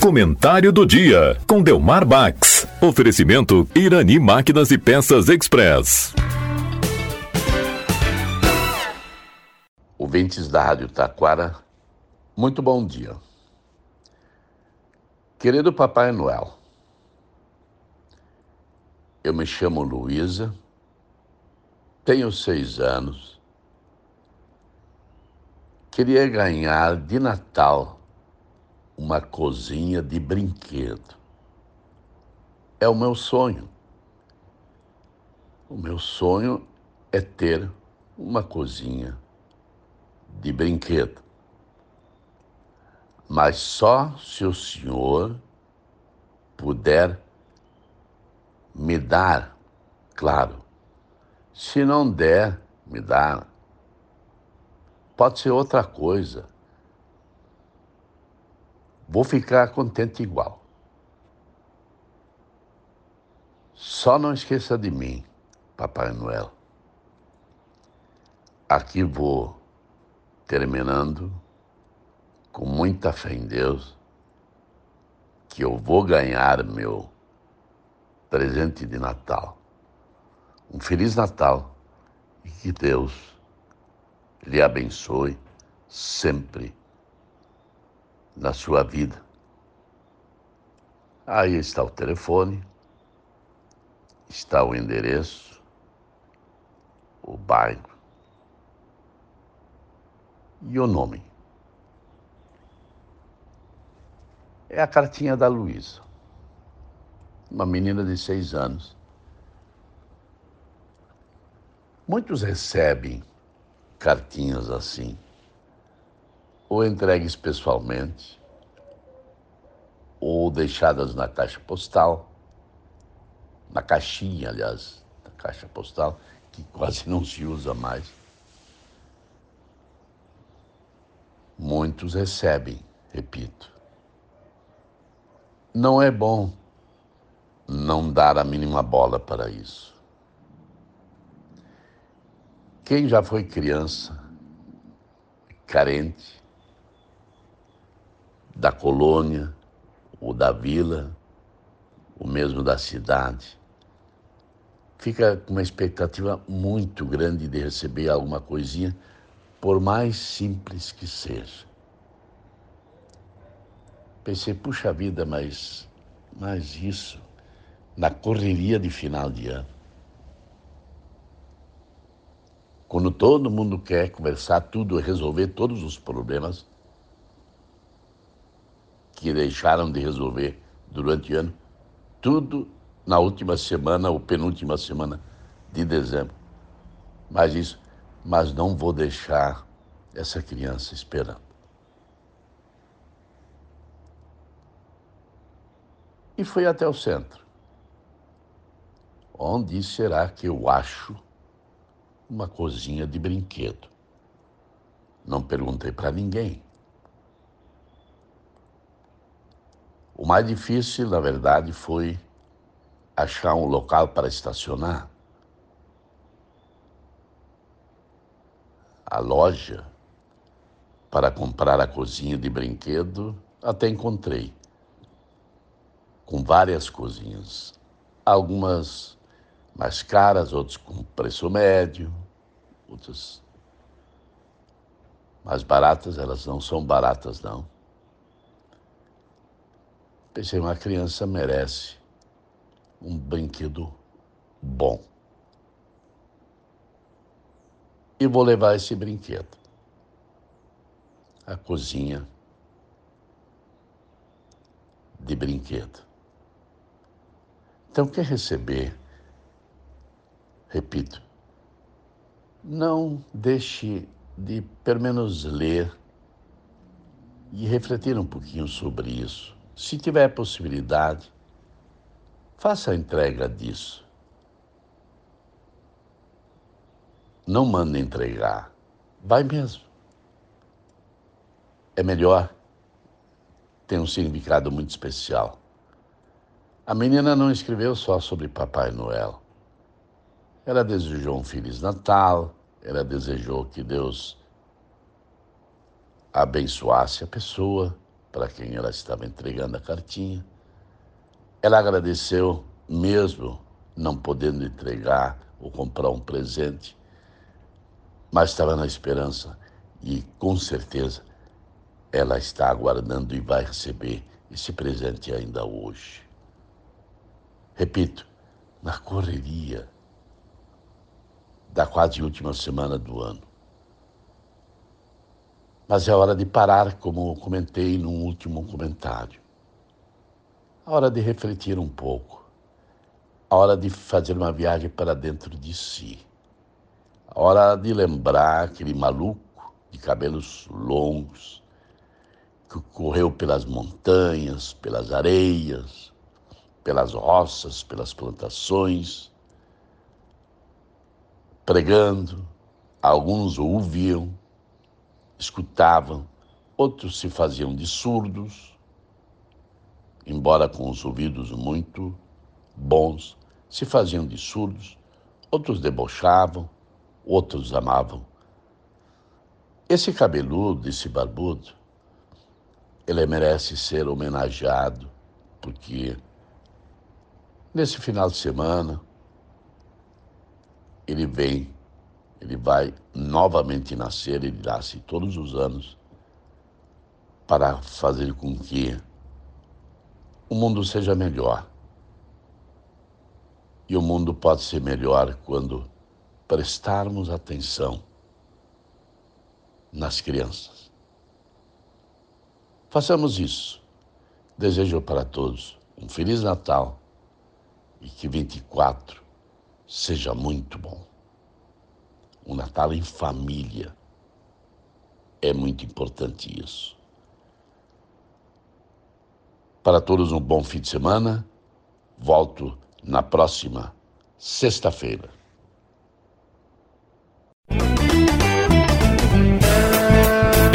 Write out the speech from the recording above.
Comentário do dia com Delmar Bax. Oferecimento Irani Máquinas e Peças Express. Ouvintes da Rádio Taquara, muito bom dia. Querido Papai Noel, eu me chamo Luísa, tenho seis anos, queria ganhar de Natal uma cozinha de brinquedo. É o meu sonho. O meu sonho é ter uma cozinha de brinquedo. Mas só se o senhor puder me dar, claro. Se não der, me dar. Pode ser outra coisa vou ficar contente igual. Só não esqueça de mim, Papai Noel. Aqui vou terminando com muita fé em Deus que eu vou ganhar meu presente de Natal. Um Feliz Natal e que Deus lhe abençoe sempre na sua vida. Aí está o telefone, está o endereço, o bairro e o nome. É a cartinha da Luísa, uma menina de seis anos. Muitos recebem cartinhas assim ou entregues pessoalmente, ou deixadas na caixa postal, na caixinha, aliás, da caixa postal, que quase não se usa mais. Muitos recebem, repito. Não é bom não dar a mínima bola para isso. Quem já foi criança, carente, da colônia, ou da vila, o mesmo da cidade. Fica com uma expectativa muito grande de receber alguma coisinha, por mais simples que seja. Pensei, puxa vida, mas, mas isso, na correria de final de ano. Quando todo mundo quer conversar tudo, resolver todos os problemas, que deixaram de resolver durante o ano, tudo na última semana ou penúltima semana de dezembro. Mas isso, mas não vou deixar essa criança esperando. E fui até o centro. Onde será que eu acho uma cozinha de brinquedo? Não perguntei para ninguém. O mais difícil, na verdade, foi achar um local para estacionar. A loja para comprar a cozinha de brinquedo até encontrei, com várias cozinhas, algumas mais caras, outras com preço médio, outras mais baratas, elas não são baratas não. Pensei, uma criança merece um brinquedo bom. E vou levar esse brinquedo. A cozinha de brinquedo. Então, quer receber? Repito, não deixe de, pelo menos, ler e refletir um pouquinho sobre isso. Se tiver possibilidade, faça a entrega disso. Não mande entregar. Vai mesmo. É melhor. Tem um significado muito especial. A menina não escreveu só sobre Papai Noel. Ela desejou um Feliz Natal, ela desejou que Deus abençoasse a pessoa para quem ela estava entregando a cartinha. Ela agradeceu, mesmo não podendo entregar ou comprar um presente, mas estava na esperança e com certeza ela está aguardando e vai receber esse presente ainda hoje. Repito, na correria da quase última semana do ano. Mas é hora de parar, como comentei no último comentário. A hora de refletir um pouco. A hora de fazer uma viagem para dentro de si. A hora de lembrar aquele maluco de cabelos longos que correu pelas montanhas, pelas areias, pelas roças, pelas plantações, pregando. Alguns ouviam, escutavam, outros se faziam de surdos, embora com os ouvidos muito bons, se faziam de surdos, outros debochavam, outros amavam. Esse cabeludo, esse barbudo, ele merece ser homenageado, porque nesse final de semana ele vem, ele vai novamente nascer, ele nasce todos os anos para fazer com que o mundo seja melhor. E o mundo pode ser melhor quando prestarmos atenção nas crianças. Façamos isso. Desejo para todos um Feliz Natal e que 24 seja muito bom. Um Natal em família. É muito importante isso. Para todos, um bom fim de semana. Volto na próxima sexta-feira.